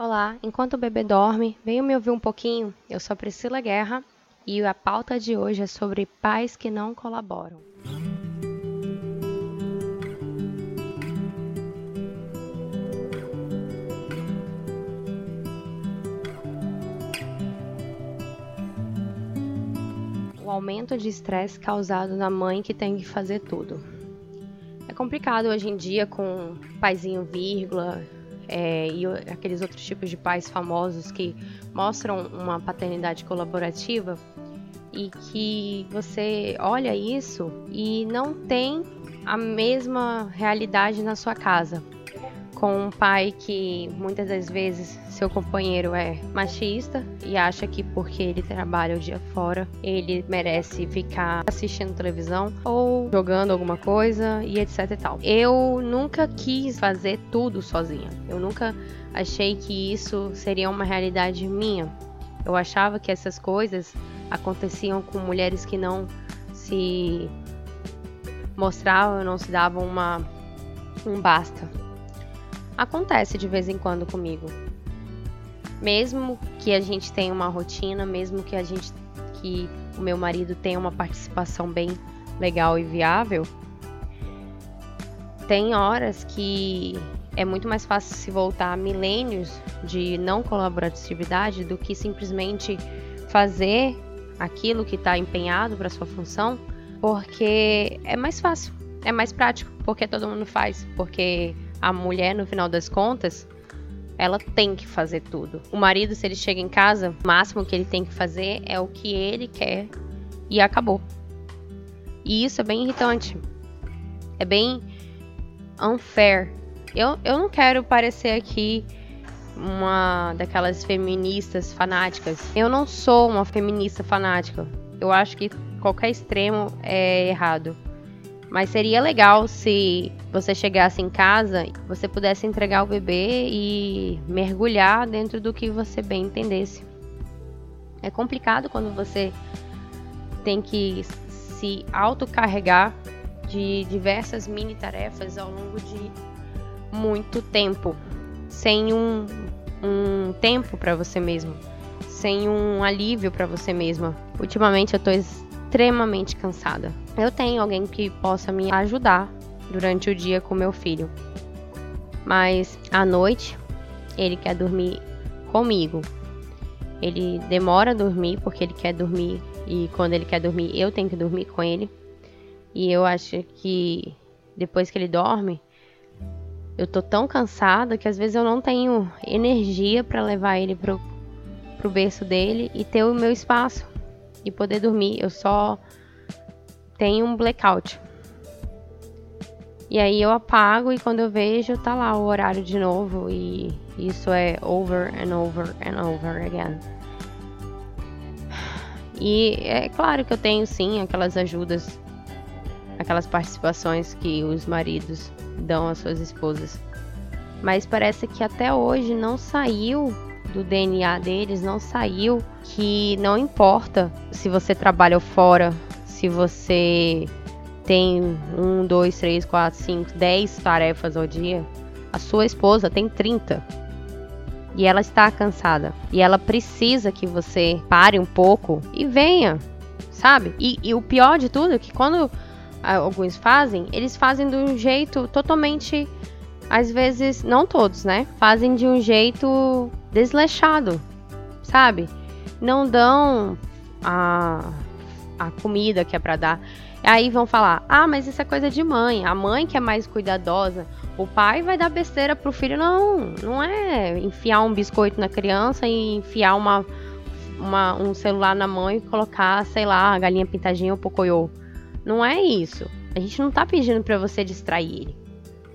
Olá, enquanto o bebê dorme, venham me ouvir um pouquinho. Eu sou a Priscila Guerra e a pauta de hoje é sobre pais que não colaboram. O aumento de estresse causado na mãe que tem que fazer tudo. É complicado hoje em dia com paizinho vírgula, é, e aqueles outros tipos de pais famosos que mostram uma paternidade colaborativa e que você olha isso e não tem a mesma realidade na sua casa com um pai que muitas das vezes seu companheiro é machista e acha que porque ele trabalha o dia fora, ele merece ficar assistindo televisão ou jogando alguma coisa e etc e tal. Eu nunca quis fazer tudo sozinha. Eu nunca achei que isso seria uma realidade minha. Eu achava que essas coisas aconteciam com mulheres que não se mostravam, não se davam uma um basta acontece de vez em quando comigo. Mesmo que a gente tenha uma rotina, mesmo que a gente que o meu marido tenha uma participação bem legal e viável, tem horas que é muito mais fácil se voltar a milênios de não colaboratividade do que simplesmente fazer aquilo que está empenhado para sua função, porque é mais fácil, é mais prático, porque todo mundo faz, porque a mulher, no final das contas, ela tem que fazer tudo. O marido, se ele chega em casa, o máximo que ele tem que fazer é o que ele quer e acabou. E isso é bem irritante. É bem unfair. Eu, eu não quero parecer aqui uma daquelas feministas fanáticas. Eu não sou uma feminista fanática. Eu acho que qualquer extremo é errado. Mas seria legal se você chegasse em casa, você pudesse entregar o bebê e mergulhar dentro do que você bem entendesse. É complicado quando você tem que se autocarregar de diversas mini tarefas ao longo de muito tempo, sem um, um tempo para você mesmo, sem um alívio para você mesma. Ultimamente eu tô extremamente cansada. Eu tenho alguém que possa me ajudar durante o dia com meu filho. Mas à noite ele quer dormir comigo. Ele demora a dormir porque ele quer dormir e quando ele quer dormir eu tenho que dormir com ele. E eu acho que depois que ele dorme, eu tô tão cansada que às vezes eu não tenho energia para levar ele pro, pro berço dele e ter o meu espaço poder dormir. Eu só tenho um blackout. E aí eu apago e quando eu vejo tá lá o horário de novo e isso é over and over and over again. E é claro que eu tenho sim aquelas ajudas, aquelas participações que os maridos dão às suas esposas. Mas parece que até hoje não saiu do DNA deles não saiu que não importa se você trabalha fora, se você tem um, dois, três, quatro, cinco, dez tarefas ao dia, a sua esposa tem 30. E ela está cansada. E ela precisa que você pare um pouco e venha, sabe? E, e o pior de tudo é que quando alguns fazem, eles fazem de um jeito totalmente às vezes, não todos, né? Fazem de um jeito desleixado, sabe? Não dão a, a comida que é para dar. Aí vão falar: ah, mas isso é coisa de mãe. A mãe que é mais cuidadosa. O pai vai dar besteira pro filho. Não, não é enfiar um biscoito na criança e enfiar uma, uma um celular na mão e colocar, sei lá, a galinha pintadinha ou pocoyo. Não é isso. A gente não tá pedindo para você distrair ele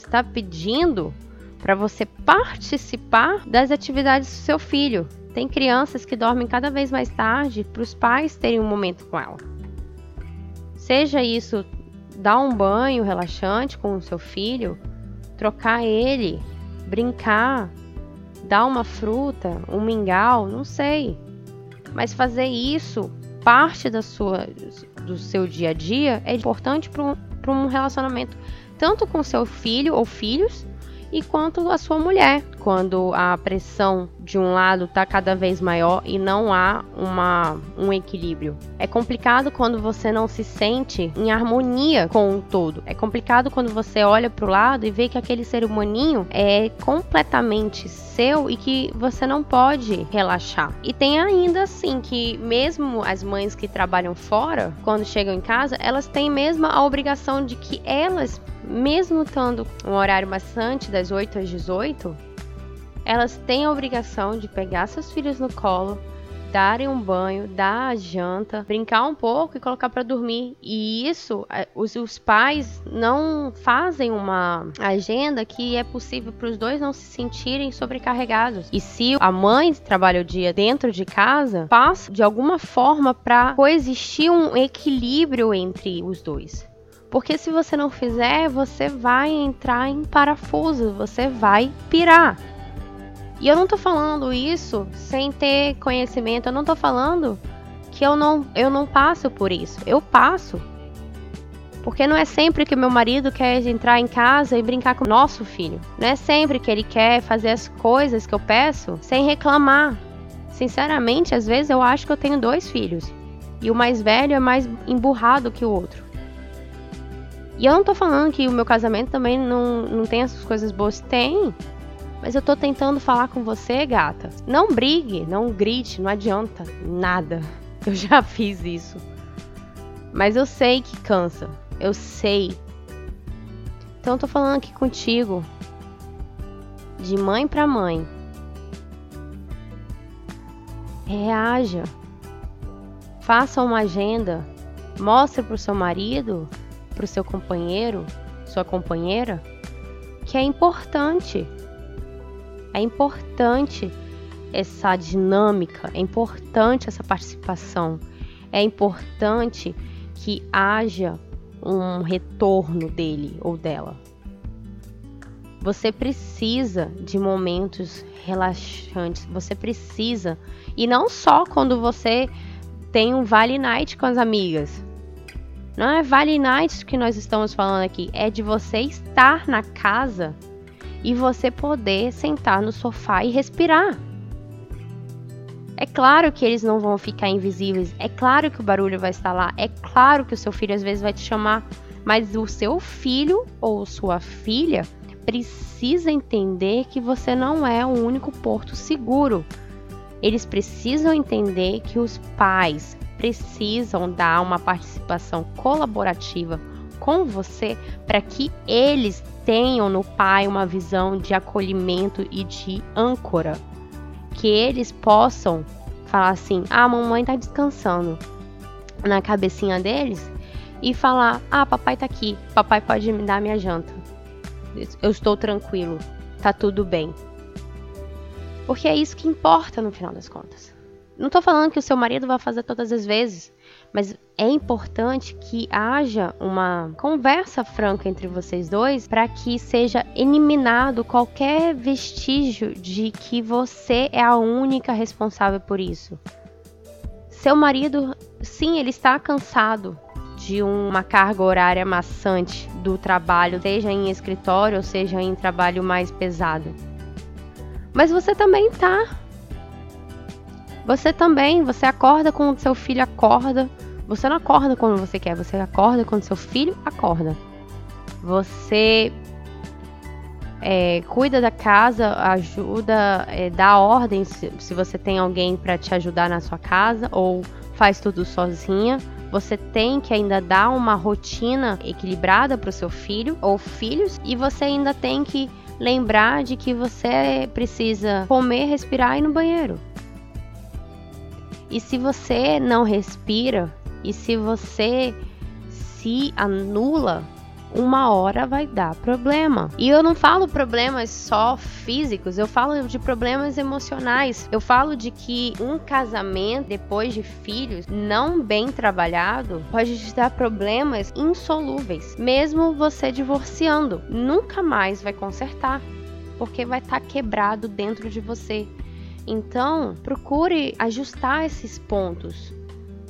está pedindo para você participar das atividades do seu filho. Tem crianças que dormem cada vez mais tarde para os pais terem um momento com ela. Seja isso dar um banho relaxante com o seu filho, trocar ele, brincar, dar uma fruta, um mingau, não sei. Mas fazer isso parte da sua, do seu dia a dia é importante para um, um relacionamento tanto com seu filho ou filhos e quanto a sua mulher, quando a pressão de um lado está cada vez maior e não há uma, um equilíbrio. É complicado quando você não se sente em harmonia com o todo. É complicado quando você olha para o lado e vê que aquele ser humaninho é completamente seu e que você não pode relaxar. E tem ainda assim que mesmo as mães que trabalham fora, quando chegam em casa, elas têm mesmo a obrigação de que elas mesmo estando um horário bastante das 8 às 18, elas têm a obrigação de pegar seus filhos no colo, darem um banho, dar a janta, brincar um pouco e colocar para dormir. E isso, é, os, os, pais não fazem uma agenda que é possível para os dois não se sentirem sobrecarregados. E se a mãe trabalha o dia dentro de casa, passa de alguma forma para coexistir um equilíbrio entre os dois. Porque se você não fizer, você vai entrar em parafuso, você vai pirar. E eu não tô falando isso sem ter conhecimento, eu não tô falando que eu não, eu não passo por isso. Eu passo. Porque não é sempre que meu marido quer entrar em casa e brincar com o nosso filho. Não é sempre que ele quer fazer as coisas que eu peço sem reclamar. Sinceramente, às vezes eu acho que eu tenho dois filhos. E o mais velho é mais emburrado que o outro. E eu não tô falando que o meu casamento também não, não tem essas coisas boas. Tem. Mas eu tô tentando falar com você, gata. Não brigue, não grite, não adianta nada. Eu já fiz isso. Mas eu sei que cansa. Eu sei. Então eu tô falando aqui contigo. De mãe para mãe. Reaja. Faça uma agenda. Mostre pro seu marido para o seu companheiro, sua companheira, que é importante. É importante essa dinâmica, é importante essa participação, é importante que haja um retorno dele ou dela. Você precisa de momentos relaxantes, você precisa, e não só quando você tem um Vale Night com as amigas. Não é Vale Nights que nós estamos falando aqui, é de você estar na casa e você poder sentar no sofá e respirar. É claro que eles não vão ficar invisíveis, é claro que o barulho vai estar lá, é claro que o seu filho às vezes vai te chamar, mas o seu filho ou sua filha precisa entender que você não é o único porto seguro. Eles precisam entender que os pais, precisam dar uma participação colaborativa com você para que eles tenham no pai uma visão de acolhimento e de âncora. Que eles possam falar assim: "Ah, a mamãe tá descansando" na cabecinha deles e falar: "Ah, papai tá aqui. Papai pode me dar minha janta. Eu estou tranquilo. Tá tudo bem." Porque é isso que importa no final das contas. Não estou falando que o seu marido vai fazer todas as vezes, mas é importante que haja uma conversa franca entre vocês dois para que seja eliminado qualquer vestígio de que você é a única responsável por isso. Seu marido, sim, ele está cansado de uma carga horária maçante do trabalho, seja em escritório ou seja em trabalho mais pesado. Mas você também está você também, você acorda quando seu filho acorda. Você não acorda quando você quer, você acorda quando seu filho acorda. Você é, cuida da casa, ajuda, é, dá ordem se, se você tem alguém para te ajudar na sua casa ou faz tudo sozinha. Você tem que ainda dar uma rotina equilibrada para o seu filho ou filhos e você ainda tem que lembrar de que você precisa comer, respirar e ir no banheiro. E se você não respira, e se você se anula, uma hora vai dar problema. E eu não falo problemas só físicos, eu falo de problemas emocionais. Eu falo de que um casamento depois de filhos não bem trabalhado pode te dar problemas insolúveis. Mesmo você divorciando, nunca mais vai consertar, porque vai estar tá quebrado dentro de você. Então, procure ajustar esses pontos.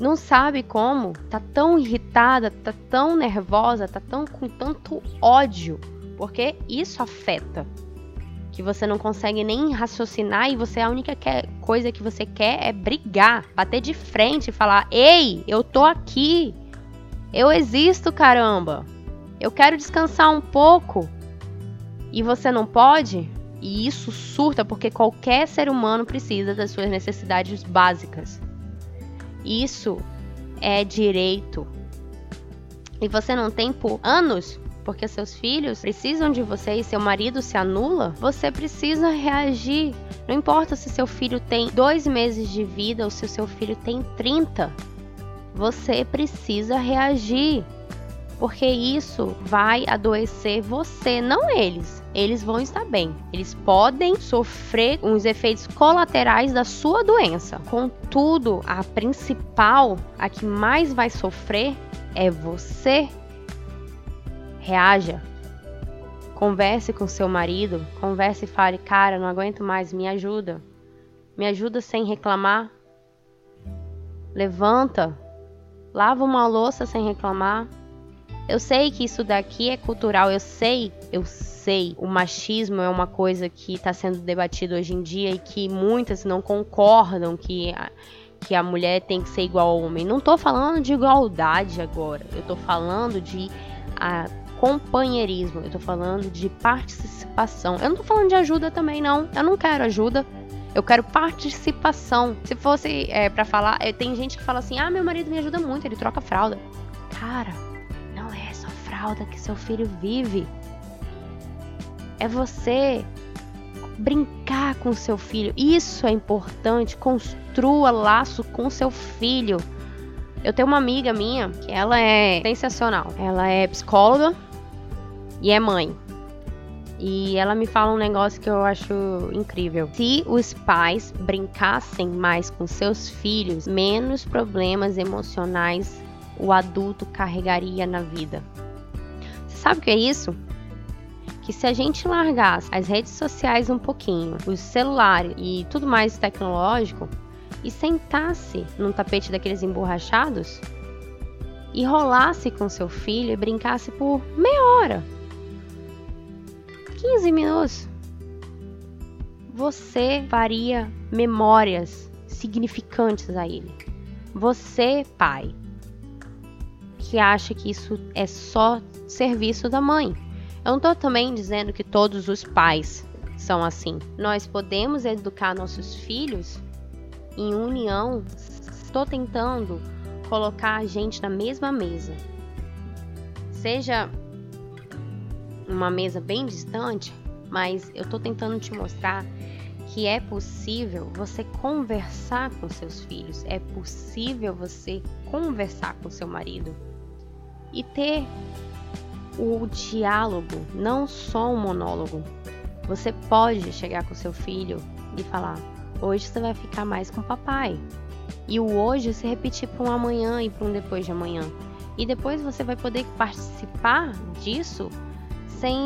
Não sabe como? Tá tão irritada, tá tão nervosa, tá tão com tanto ódio, porque isso afeta. que você não consegue nem raciocinar e você a única coisa que você quer é brigar, bater de frente e falar: "Ei, eu tô aqui. Eu existo, caramba. Eu quero descansar um pouco." E você não pode? E isso surta porque qualquer ser humano precisa das suas necessidades básicas. Isso é direito. E você não tem por anos, porque seus filhos precisam de você e seu marido se anula, você precisa reagir. Não importa se seu filho tem dois meses de vida ou se seu filho tem 30. Você precisa reagir porque isso vai adoecer você, não eles. Eles vão estar bem. Eles podem sofrer uns efeitos colaterais da sua doença. Contudo, a principal, a que mais vai sofrer é você. Reaja. Converse com seu marido, converse e fale: "Cara, não aguento mais, me ajuda. Me ajuda sem reclamar. Levanta. Lava uma louça sem reclamar. Eu sei que isso daqui é cultural, eu sei, eu sei. O machismo é uma coisa que está sendo debatido hoje em dia e que muitas não concordam que a, que a mulher tem que ser igual ao homem. Não estou falando de igualdade agora, eu estou falando de a, companheirismo, eu estou falando de participação. Eu não estou falando de ajuda também, não. Eu não quero ajuda. Eu quero participação. Se fosse é, para falar, é, tem gente que fala assim: ah, meu marido me ajuda muito, ele troca fralda. Cara, fralda que seu filho vive. É você brincar com seu filho. Isso é importante. Construa laço com seu filho. Eu tenho uma amiga minha que ela é sensacional. Ela é psicóloga e é mãe. E ela me fala um negócio que eu acho incrível. Se os pais brincassem mais com seus filhos, menos problemas emocionais o adulto carregaria na vida. Sabe o que é isso? Que se a gente largasse as redes sociais um pouquinho, os celulares e tudo mais tecnológico, e sentasse num tapete daqueles emborrachados e rolasse com seu filho e brincasse por meia hora, 15 minutos, você faria memórias significantes a ele. Você, pai, que acha que isso é só serviço da mãe. Eu não estou também dizendo que todos os pais são assim. Nós podemos educar nossos filhos em união. Estou tentando colocar a gente na mesma mesa. Seja uma mesa bem distante, mas eu estou tentando te mostrar que é possível você conversar com seus filhos, é possível você conversar com seu marido e ter o diálogo, não só um monólogo. Você pode chegar com seu filho e falar: hoje você vai ficar mais com o papai. E o hoje se repetir para um amanhã e para um depois de amanhã. E depois você vai poder participar disso sem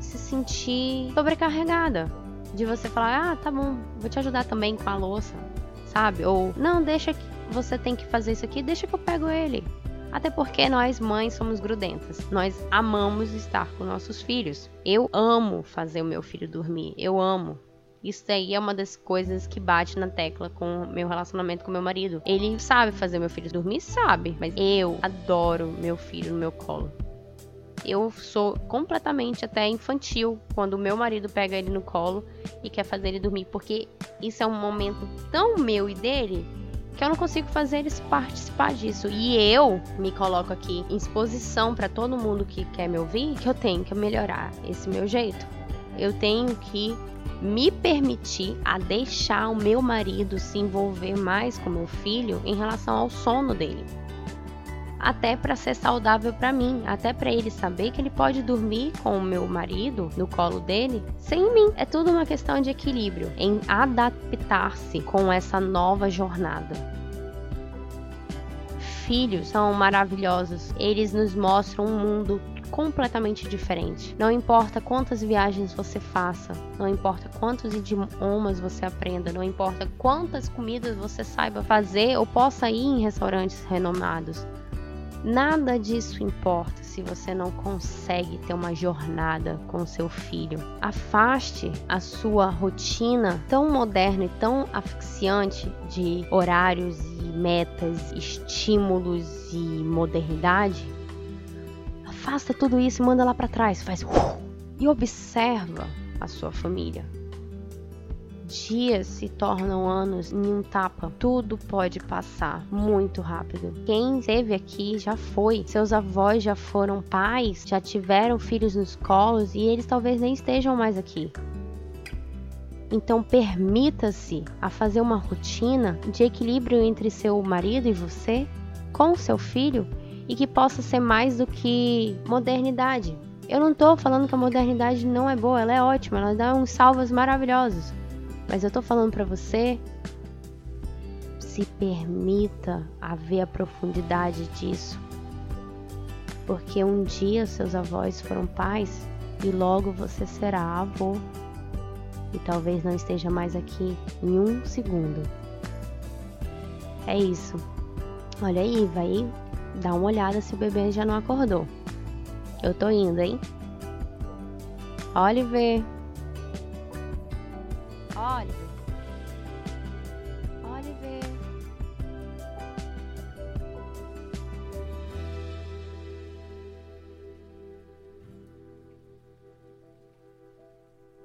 se sentir sobrecarregada. De você falar: ah, tá bom, vou te ajudar também com a louça, sabe? Ou não, deixa que você tem que fazer isso aqui, deixa que eu pego ele. Até porque nós mães somos grudentas. Nós amamos estar com nossos filhos. Eu amo fazer o meu filho dormir. Eu amo. Isso aí é uma das coisas que bate na tecla com meu relacionamento com meu marido. Ele sabe fazer meu filho dormir? Sabe. Mas eu adoro meu filho no meu colo. Eu sou completamente até infantil quando meu marido pega ele no colo e quer fazer ele dormir, porque isso é um momento tão meu e dele que eu não consigo fazer eles participar disso. E eu me coloco aqui em exposição para todo mundo que quer me ouvir que eu tenho que melhorar esse meu jeito. Eu tenho que me permitir a deixar o meu marido se envolver mais com meu filho em relação ao sono dele. Até para ser saudável para mim, até para ele saber que ele pode dormir com o meu marido no colo dele sem mim. É tudo uma questão de equilíbrio, em adaptar-se com essa nova jornada filhos são maravilhosos. Eles nos mostram um mundo completamente diferente. Não importa quantas viagens você faça, não importa quantos idiomas você aprenda, não importa quantas comidas você saiba fazer ou possa ir em restaurantes renomados. Nada disso importa se você não consegue ter uma jornada com seu filho. Afaste a sua rotina tão moderna e tão asfixiante de horários e metas, estímulos e modernidade. Afasta tudo isso e manda lá para trás, faz e observa a sua família dias se tornam anos em um tapa. Tudo pode passar muito rápido. Quem esteve aqui já foi. Seus avós já foram pais, já tiveram filhos nos colos e eles talvez nem estejam mais aqui. Então permita-se a fazer uma rotina de equilíbrio entre seu marido e você, com seu filho, e que possa ser mais do que modernidade. Eu não estou falando que a modernidade não é boa, ela é ótima, ela dá uns salvos maravilhosos. Mas eu tô falando para você, se permita a ver a profundidade disso. Porque um dia seus avós foram pais e logo você será avô. E talvez não esteja mais aqui em um segundo. É isso. Olha aí, vai dar uma olhada se o bebê já não acordou. Eu tô indo, hein? Oliver. Oliver. Oliver.